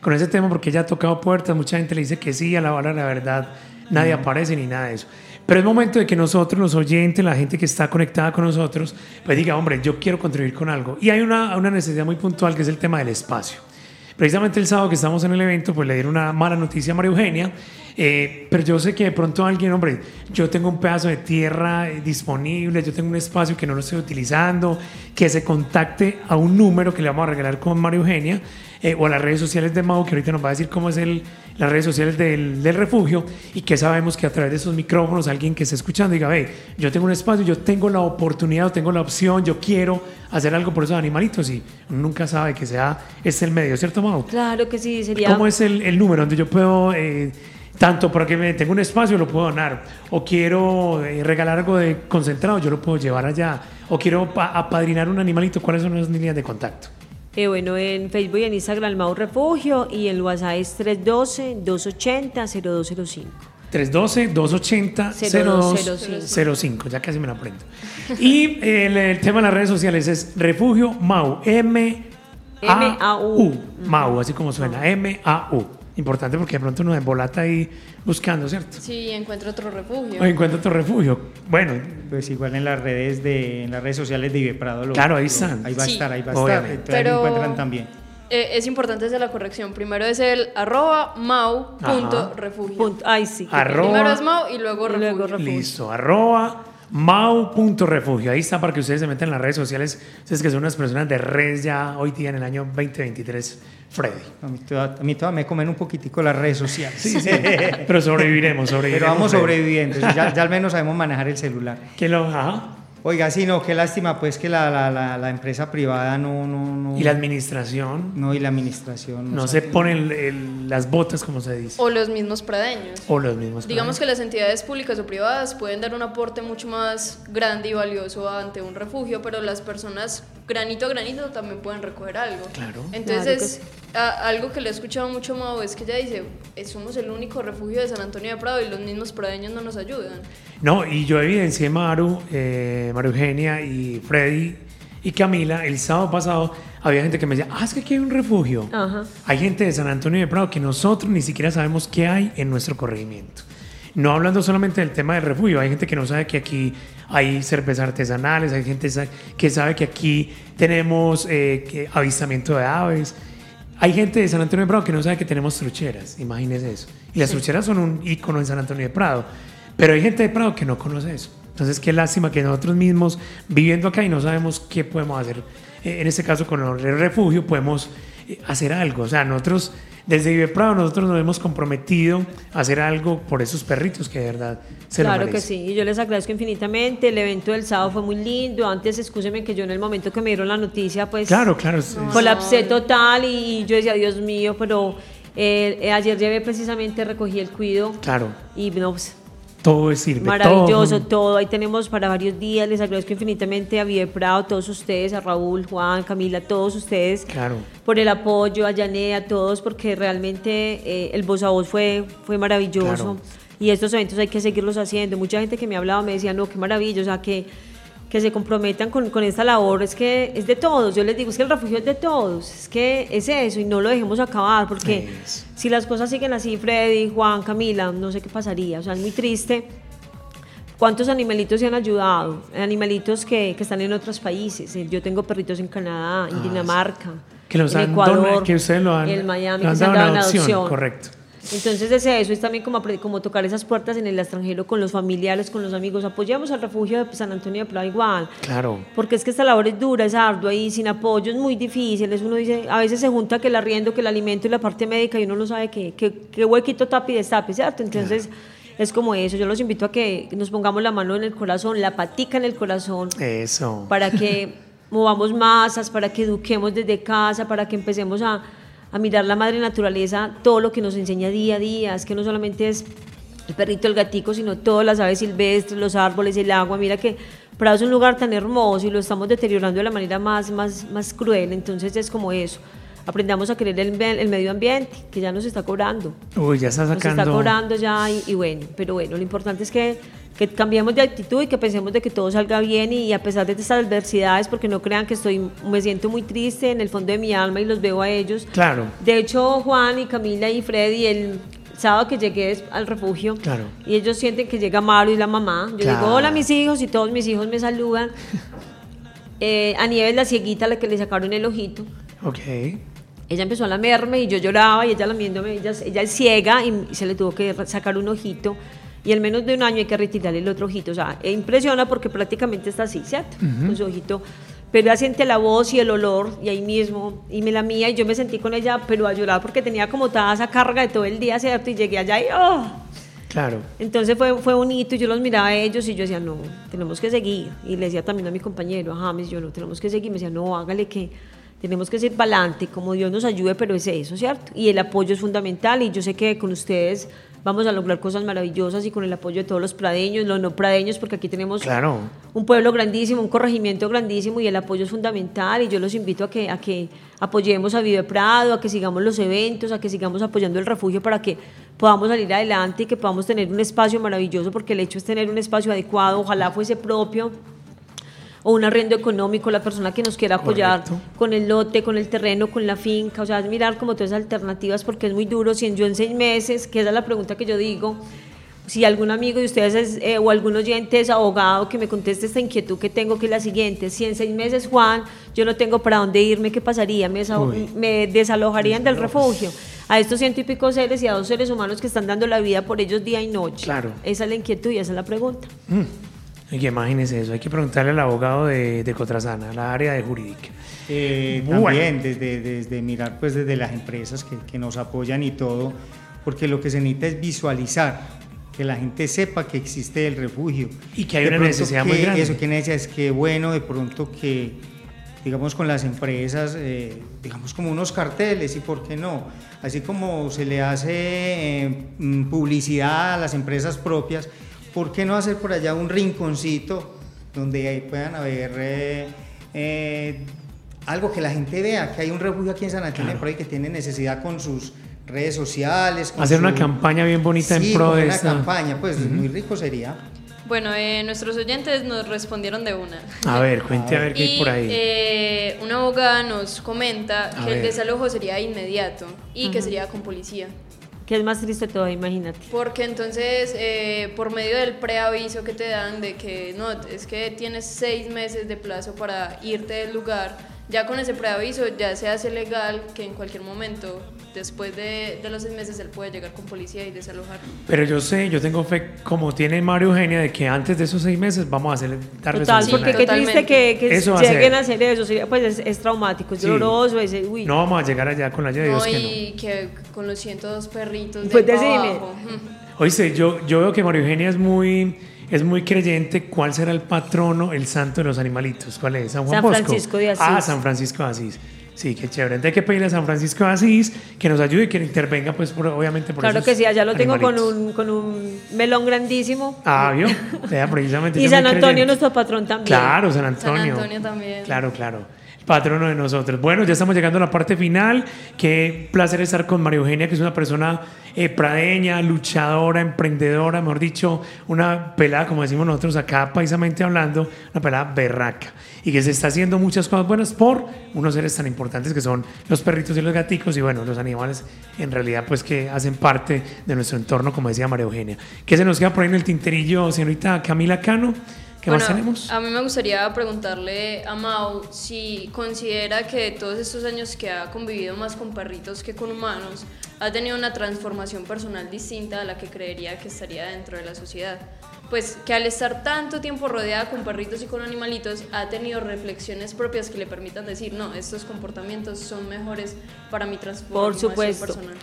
con ese tema porque ella ha tocado puertas, mucha gente le dice que sí, a la hora la verdad nadie aparece ni nada de eso. Pero es momento de que nosotros, los oyentes, la gente que está conectada con nosotros, pues diga, hombre, yo quiero contribuir con algo. Y hay una, una necesidad muy puntual que es el tema del espacio. Precisamente el sábado que estamos en el evento, pues le dieron una mala noticia a María Eugenia, eh, pero yo sé que de pronto alguien, hombre, yo tengo un pedazo de tierra eh, disponible, yo tengo un espacio que no lo estoy utilizando, que se contacte a un número que le vamos a regalar con María Eugenia eh, o a las redes sociales de Mau, que ahorita nos va a decir cómo es el, las redes sociales del, del, refugio y que sabemos que a través de esos micrófonos alguien que esté escuchando diga, ve, yo tengo un espacio, yo tengo la oportunidad, tengo la opción, yo quiero hacer algo por esos animalitos y nunca sabe que sea este el medio, ¿cierto Mau? Claro que sí, sería... ¿Cómo es el, el número donde yo puedo... Eh, tanto porque me tengo un espacio lo puedo donar o quiero eh, regalar algo de concentrado yo lo puedo llevar allá o quiero apadrinar un animalito cuáles son las líneas de contacto eh, bueno, en Facebook y en Instagram Mau Refugio y en WhatsApp es 312-280-0205. 312-280-0205, ya casi me lo aprendo. Y el, tema de las redes sociales es Refugio Mau, M-A-U, Mau, así como suena, M-A-U. Importante porque de pronto uno embolata ahí buscando, ¿cierto? Sí, encuentra otro refugio. O encuentra otro refugio. Bueno. Pues igual en las redes de en las redes sociales de Ibe Prado. Lo, claro, ahí están. ahí va a estar, ahí va a estar. Pero, encuentran también. Eh, es importante hacer la corrección. Primero es el arroba mau.refugio. Ay, sí. Primero es mau y luego, refugio. Listo, arroba mau.refugio. Ahí está para que ustedes se metan en las redes sociales. Ustedes que son unas personas de redes ya hoy día en el año 2023 Freddy. A mí, todavía, me comen un poquitico las redes sociales. Sí, sí. Pero sobreviviremos, sobreviviremos. Pero vamos sobreviviendo. Ya, ya, al menos sabemos manejar el celular. ¿Qué lo, ajá. Oiga, sí, no, qué lástima pues que la, la, la, empresa privada no, no, no... ¿Y la administración? No, y la administración. No, se ponen las botas, como se dice. O los mismos pradeños. O los mismos Digamos que las entidades públicas o privadas pueden dar un aporte mucho más grande y valioso ante un refugio, pero las personas granito a granito también pueden recoger algo. Claro. Entonces, algo que le he escuchado mucho Mau es que ella dice, somos el único refugio de San Antonio de Prado y los mismos pradeños no nos ayudan. No, y yo evidencié Maru, eh, Maru Eugenia y Freddy y Camila, el sábado pasado había gente que me decía, ah, es que aquí hay un refugio. Hay gente de San Antonio de Prado que nosotros ni siquiera sabemos qué hay en nuestro corregimiento. No hablando solamente del tema del refugio, hay gente que no sabe que aquí hay cervezas artesanales, hay gente que sabe que aquí tenemos eh, avistamiento de aves. Hay gente de San Antonio de Prado que no sabe que tenemos trucheras, imagínese eso. Y las trucheras son un icono en San Antonio de Prado, pero hay gente de Prado que no conoce eso. Entonces, qué lástima que nosotros mismos, viviendo acá y no sabemos qué podemos hacer. Eh, en este caso, con el refugio, podemos eh, hacer algo. O sea, nosotros desde Vive Prado nosotros nos hemos comprometido a hacer algo por esos perritos que de verdad se claro lo que sí, y yo les agradezco infinitamente. El evento del sábado fue muy lindo. Antes, escúcheme que yo en el momento que me dieron la noticia, pues claro, claro, colapsé total y yo decía, Dios mío, pero eh, ayer llevé precisamente, recogí el cuido. Claro. Y no, pues, todo sirve. Maravilloso, todo. Ahí tenemos para varios días. Les agradezco infinitamente a Vive Prado, a todos ustedes, a Raúl, Juan, Camila, a todos ustedes. Claro. Por el apoyo, a Yané, a todos, porque realmente eh, el voz a voz fue, fue maravilloso. Y estos eventos hay que seguirlos haciendo. Mucha gente que me ha hablado me decía, no, qué maravilloso, o sea, que que se comprometan con, con, esta labor, es que es de todos, yo les digo, es que el refugio es de todos, es que es eso y no lo dejemos acabar, porque si las cosas siguen así, Freddy, Juan, Camila, no sé qué pasaría, o sea, es muy triste. ¿Cuántos animalitos se han ayudado? Animalitos que, que están en otros países. Yo tengo perritos en Canadá, en ah, Dinamarca, que los en Ecuador, que ustedes lo han, en Miami, que se han dado en adopción. Correcto. Entonces es eso, es también como, como tocar esas puertas en el extranjero con los familiares, con los amigos. Apoyamos al refugio de San Antonio de Plata igual. Claro. Porque es que esta labor es dura, es ardua y sin apoyo es muy difícil. Uno dice, a veces se junta que el arriendo, que el alimento y la parte médica y uno no sabe qué, qué, huequito tapi destape, ¿cierto? Entonces... es como eso. Yo los invito a que nos pongamos la mano en el corazón, la patica en el corazón. Eso. Para que movamos masas, para que eduquemos desde casa, para que empecemos a, a mirar la madre naturaleza, todo lo que nos enseña día a día, es que no solamente es el perrito, el gatico, sino todas las aves silvestres, los árboles, el agua. Mira que Prado es un lugar tan hermoso y lo estamos deteriorando de la manera más, más, más cruel. Entonces es como eso. Aprendamos a querer el, el medio ambiente, que ya nos está cobrando. Uy, ya está sacando. Nos está cobrando ya y, y bueno, pero bueno, lo importante es que que cambiemos de actitud y que pensemos de que todo salga bien y, a pesar de estas adversidades, porque no crean que estoy, me siento muy triste en el fondo de mi alma y los veo a ellos. Claro. De hecho, Juan y Camila y Freddy, el sábado que llegué al refugio, claro. y ellos sienten que llega Mario y la mamá. Yo digo, hola mis hijos, y todos mis hijos me saludan. eh, a Nieves, la cieguita, la que le sacaron el ojito. Ok. Ella empezó a lamerme y yo lloraba y ella lamiéndome, ella, ella es ciega y se le tuvo que sacar un ojito y en menos de un año hay que retirarle el otro ojito. O sea, impresiona porque prácticamente está así, ¿cierto? Con su ojito. Pero ella siente la voz y el olor, y ahí mismo, y me la mía, y yo me sentí con ella, pero a llorar porque tenía como toda esa carga de todo el día, ¿cierto? Y llegué allá y ¡oh! Claro. Entonces fue, fue bonito y yo los miraba a ellos y yo decía, no, tenemos que seguir. Y le decía también a mi compañero, a James, yo no, tenemos que seguir. Me decía, no, hágale que tenemos que ser para adelante, como Dios nos ayude, pero es eso, ¿cierto? Y el apoyo es fundamental y yo sé que con ustedes vamos a lograr cosas maravillosas y con el apoyo de todos los pradeños, los no pradeños, porque aquí tenemos un pueblo grandísimo, un corregimiento grandísimo y el apoyo es fundamental y yo los invito a que, a que apoyemos a Vive Prado, a que sigamos los eventos, a que sigamos apoyando el refugio para que podamos salir adelante y que podamos tener un espacio maravilloso, porque el hecho es tener un espacio adecuado, ojalá fuese propio o un arriendo económico, la persona que nos quiera apoyar con el lote, con el terreno, con la finca, o sea, es mirar como todas esas alternativas porque es muy duro. Si yo en seis meses, que esa es la pregunta que yo digo, si algún amigo de ustedes eh, o algún oyente es abogado que me conteste esta inquietud que tengo, que es la siguiente, si en seis meses, Juan, yo no tengo para dónde irme, ¿qué pasaría? ¿Me, me desalojarían del refugio? A estos ciento y pico seres y a dos seres humanos que están dando la vida por ellos día y noche. Claro. Esa es la inquietud y esa es la pregunta. Mm. Hay que imagínese eso, hay que preguntarle al abogado de, de Cotrasana, la área de jurídica. Eh, también desde, desde, mirar pues desde las empresas que, que, nos apoyan y todo, porque lo que se necesita es visualizar, que la gente sepa que existe el refugio. Y que hay una necesidad muy grande. Eso que necesita es que bueno, de pronto que digamos con las empresas, eh, digamos como unos carteles y por qué no, así como se le hace eh, mm, publicidad a las empresas propias, ¿por qué no hacer por allá un rinconcito donde puedan haber eh, eh, algo que la gente vea, que hay un refugio aquí en San Antonio por ahí que tiene necesidad con sus redes sociales. hacer una campaña bien bonita en pro de una campaña, pues muy rico sería. Bueno, eh, nuestros oyentes nos respondieron de una. A ver, cuente a ver qué hay por ahí. una abogada nos comenta que el desalojo sería inmediato y que sería con policía. ¿Qué es más triste todo, imagínate. Porque entonces, eh, por medio del preaviso que te dan de que no, es que tienes seis meses de plazo para irte del lugar, ya con ese preaviso ya se hace legal que en cualquier momento, después de, de, los seis meses, él puede llegar con policía y desalojar. Pero yo sé, yo tengo fe, como tiene Mario Eugenia, de que antes de esos seis meses vamos a hacer, darles Total, porque qué triste que, que lleguen a hacer eso, pues es, traumático, es doloroso. Ese, uy. No vamos a llegar allá con la ayuda de Dios. No, y que, con los 102 perritos de pues decime. Oíste, yo, yo veo que Mario Eugenia es muy es muy creyente. ¿Cuál será el patrono, el santo de los animalitos? ¿Cuál es? San Juan San Francisco de Asís. Ah, San Francisco de Asís. Sí, qué chévere. Entonces hay que pedirle a San Francisco de Asís que nos ayude y que intervenga, pues, obviamente por Claro que sí, allá lo tengo con un, con un melón grandísimo. Ah, ¿vio? precisamente. y San Antonio, nuestro patrón también. Claro, San Antonio. San Antonio también. Claro, claro. Patrono de nosotros. Bueno, ya estamos llegando a la parte final. Qué placer estar con María Eugenia, que es una persona eh, pradeña, luchadora, emprendedora, mejor dicho, una pelada, como decimos nosotros acá, paisamente hablando, una pelada berraca. Y que se está haciendo muchas cosas buenas por unos seres tan importantes que son los perritos y los gaticos y bueno, los animales en realidad pues que hacen parte de nuestro entorno, como decía María Eugenia. ¿Qué se nos queda por ahí en el tinterillo, señorita Camila Cano? ¿Qué bueno, más tenemos? A mí me gustaría preguntarle a Mau si considera que todos estos años que ha convivido más con perritos que con humanos, ha tenido una transformación personal distinta a la que creería que estaría dentro de la sociedad. Pues que al estar tanto tiempo rodeada con perritos y con animalitos, ha tenido reflexiones propias que le permitan decir, no, estos comportamientos son mejores para mi transformación supuesto. personal.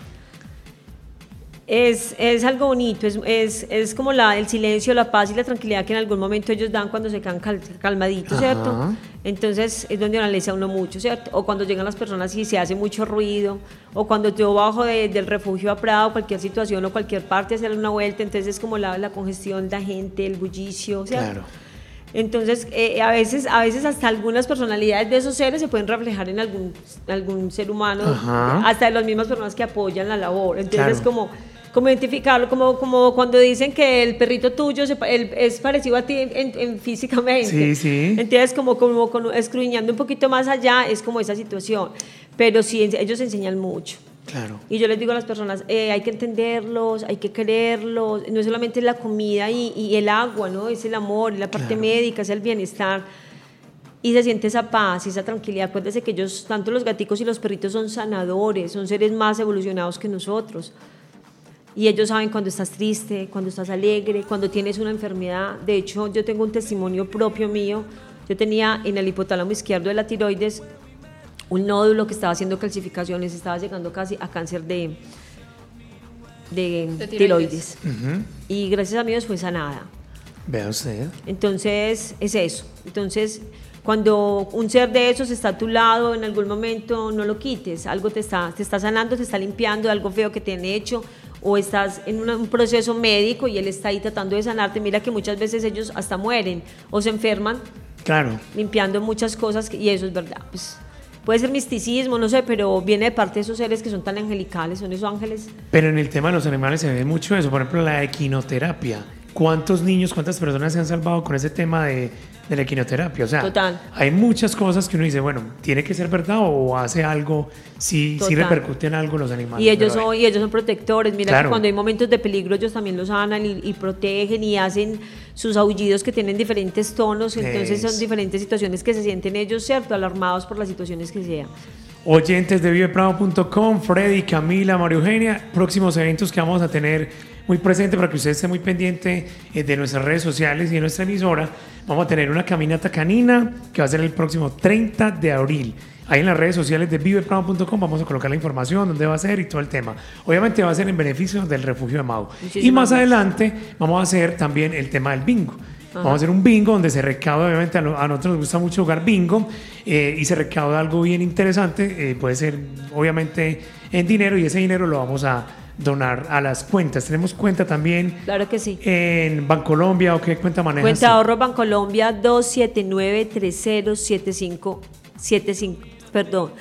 Es, es algo bonito, es, es, es como la, el silencio, la paz y la tranquilidad que en algún momento ellos dan cuando se quedan cal- calmaditos, ¿cierto? Ajá. Entonces es donde analiza uno mucho, ¿cierto? O cuando llegan las personas y se hace mucho ruido, o cuando yo bajo de- del refugio a Prado, cualquier situación o cualquier parte, hacer una vuelta, entonces es como la, la congestión, la gente, el bullicio, ¿cierto? Claro. Entonces, eh, a, veces, a veces hasta algunas personalidades de esos seres se pueden reflejar en algún, algún ser humano, Ajá. hasta de las mismas personas que apoyan la labor. Entonces, Claro. es como, como identificarlo, como, como cuando dicen que el perrito tuyo se él es parecido a ti en, en- en físicamente. Sí, sí. Entonces, como, como, como escruñando un poquito más allá, es como esa situación. Pero sí, ellos enseñan mucho. Claro. Y yo les digo a las personas, eh, hay que entenderlos, hay que quererlos, no es solamente la comida y, y el agua, ¿no? Es el amor, es la parte Claro. médica, es el bienestar. Y se siente esa paz y esa tranquilidad. Acuérdese que ellos, tanto los gaticos y los perritos son sanadores, son seres más evolucionados que nosotros. Y ellos saben cuando estás triste, cuando estás alegre, cuando tienes una enfermedad. De hecho, yo tengo un testimonio propio mío. Yo tenía en el hipotálamo izquierdo de la tiroides un nódulo que estaba haciendo calcificaciones, estaba llegando casi a cáncer de, de, De tiroides. tiroides. Ujú. Y gracias a Dios fue sanada. Vea usted. Entonces, es eso. Entonces, cuando un ser de esos está a tu lado en algún momento, no lo quites. Algo te está, te está sanando, te está limpiando de algo feo que te han hecho, o estás en una- un proceso médico y él está ahí tratando de sanarte. Mira que muchas veces ellos hasta mueren o se enferman Claro. limpiando muchas cosas y eso es verdad. Pues, puede ser misticismo, no sé, pero viene de parte de esos seres que son tan angelicales, son esos ángeles. Pero en el tema de los animales se ve mucho eso. Por ejemplo, la equinoterapia. ¿Cuántos niños, cuántas personas se han salvado con ese tema de, de la equinoterapia? O sea, Total. hay muchas cosas que uno dice, bueno, tiene que ser verdad o hace algo, si, si repercute en algo los animales. Y ellos, son, y ellos son protectores. Mira Claro. que cuando hay momentos de peligro, ellos también los sanan y, y protegen y hacen sus aullidos que tienen diferentes tonos. Entonces Es. son diferentes situaciones que se sienten ellos, ¿cierto? Alarmados por las situaciones que sean. Oyentes de viveprado.com, Freddy, Camila, María Eugenia, próximos eventos que vamos a tener muy presente para que usted esté muy pendiente eh, de nuestras redes sociales y de nuestra emisora. Vamos a tener una caminata canina que va a ser el próximo 30 de abril. Ahí en las redes sociales de viveprado.com vamos a colocar la información, dónde va a ser y todo el tema. Obviamente va a ser en beneficio del refugio de Mau. y más gracias. adelante vamos a hacer también el tema del bingo. Vamos a hacer un bingo donde se recauda, obviamente a nosotros nos gusta mucho jugar bingo eh, y se recauda algo bien interesante, eh, puede ser obviamente en dinero y ese dinero lo vamos a donar a las cuentas. Tenemos cuenta también Claro que sí. en Bancolombia o qué cuenta manejas. Cuenta tú? ahorro Bancolombia 279-3075-75, perdón,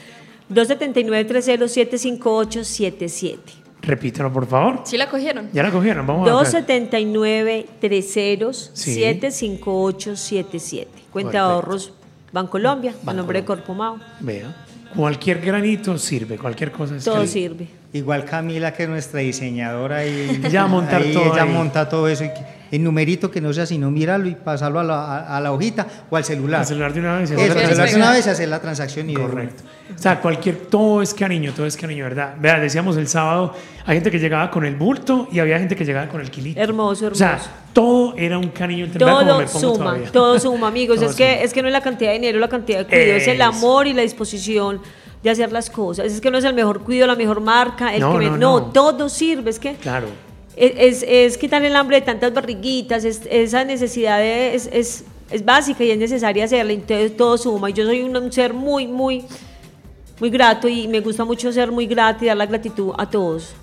279-3075-877. Repítelo por favor. ¿Sí la cogieron? Ya la cogieron, vamos a ver. 279-30-7877. Cuenta de Perfecto. ahorros Bancolombia, a nombre de Bancolombia. Corpo Mau. Vea, cualquier granito sirve, cualquier cosa Todo sirve. Igual Camila, que es nuestra diseñadora, y Ya montar ahí todo ella ahí. monta todo eso. y que- el numerito que no sea sino míralo y pasarlo a la, a- a la hojita o al celular. El celular de una vez. y Eso, hacer el la celular de transacción. una vez y hacer la transacción y. Correcto. O sea, cualquier, todo es cariño, todo es cariño, ¿verdad? Vea, decíamos el sábado, hay gente que llegaba con el bulto y había gente que llegaba con el kilito. Hermoso, O sea, hermoso. todo era un cariño. Todo me pongo suma, todavía. todo suma, amigos. Todo es, que, suma. es que no es la cantidad de dinero, la cantidad de cuidado, es el amor y la disposición de hacer las cosas. Es que no es el mejor cuidado, la mejor marca, el No, que me- no, no, no. todo sirve. Es que Claro. es, es, es quitar el hambre de tantas barriguitas, es- esa necesidad de- es, es, es básica y es necesaria hacerla, entonces todo suma. Y yo soy un, un ser muy, muy, muy grato y me gusta mucho ser muy grata y dar la gratitud a todos.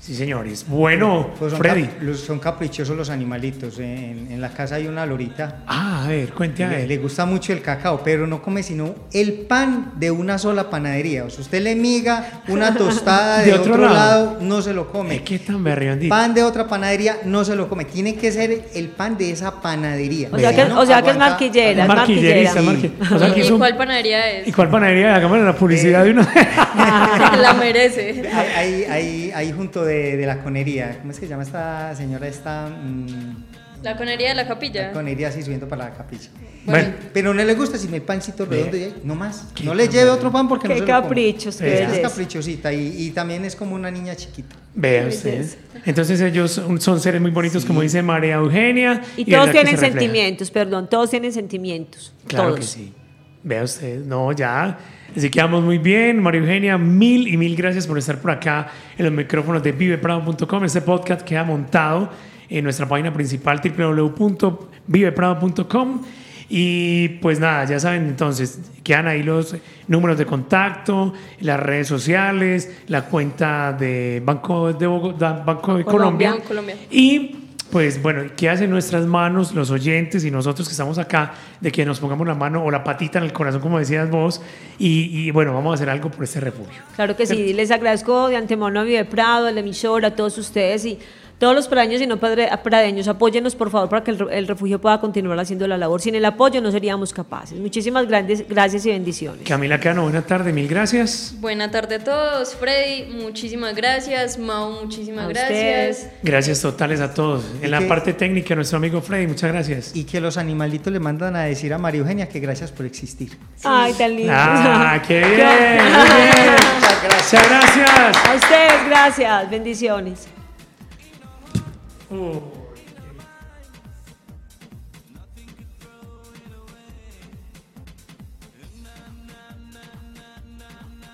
Sí, señores. Bueno, Pues son, Freddy. cap- los- son caprichosos los animalitos. En, en la casa hay una lorita. Ah, a ver, cuente a Le, ver. le gusta mucho el cacao, pero no come sino el pan de una sola panadería. O sea, usted le miga una tostada de, De otro otro, lado. lado. no se lo come. Que tan berriondito. Pan de otra panadería no se lo come. Tiene que ser el pan de esa panadería. O sea que, no, o sea que es marquillera, es marquillera. o sea, ¿Y es un- cuál panadería es? ¿Y cuál panadería? Hagámosle la publicidad de una. La merece. Ahí, ahí, ahí junto de, de la conería. ¿Cómo es que se llama esta señora? Esta mm, La conería de la la capilla. conería así subiendo para la capilla. Bueno. Pero no le gusta si me pancito redondo y ahí, no más. No le lleve otro pan porque no se lo caprichos, qué Es Es caprichosita y, y también es como una niña chiquita. Vea usted. Entonces ellos son, seres muy bonitos, como dice María Eugenia. Y todos tienen se sentimientos, perdón, todos tienen sentimientos. Claro todos. que sí. Vea usted, no, ya. Así que vamos muy bien. María Eugenia, mil y mil gracias por estar por acá en los micrófonos de viveprado.com. Este podcast queda montado en nuestra página principal www.viveprado.com. Y pues nada, ya saben, entonces quedan ahí los números de contacto, las redes sociales, la cuenta de Banco de Bogotá, Banco de Colombia, Colombia. Colombia. Y pues bueno, ¿qué hace en nuestras manos los oyentes y nosotros que estamos acá de que nos pongamos la mano o la patita en el corazón, como decías vos? Y, y, bueno, vamos a hacer algo por este refugio. Claro que sí, les agradezco de antemano a Vive Prado, a la emisora, a todos ustedes y todos los pradeños y no padre- pradeños, apóyennos por favor para que el, re- el refugio pueda continuar haciendo la labor. Sin el apoyo no seríamos capaces. Muchísimas grandes gracias y bendiciones. Camila Cano, buena tarde, mil gracias. Buena tarde a todos. Freddy, muchísimas gracias. Mau, muchísimas A gracias. ustedes. Gracias totales a todos. En la que- parte técnica, nuestro amigo Freddy, muchas gracias. Y que los animalitos le mandan a decir a María Eugenia que gracias por existir. Ay, tan lindo. Ah, qué bien, muy bien. Muchas gracias. Muchas gracias. A ustedes, gracias. Bendiciones. Uh.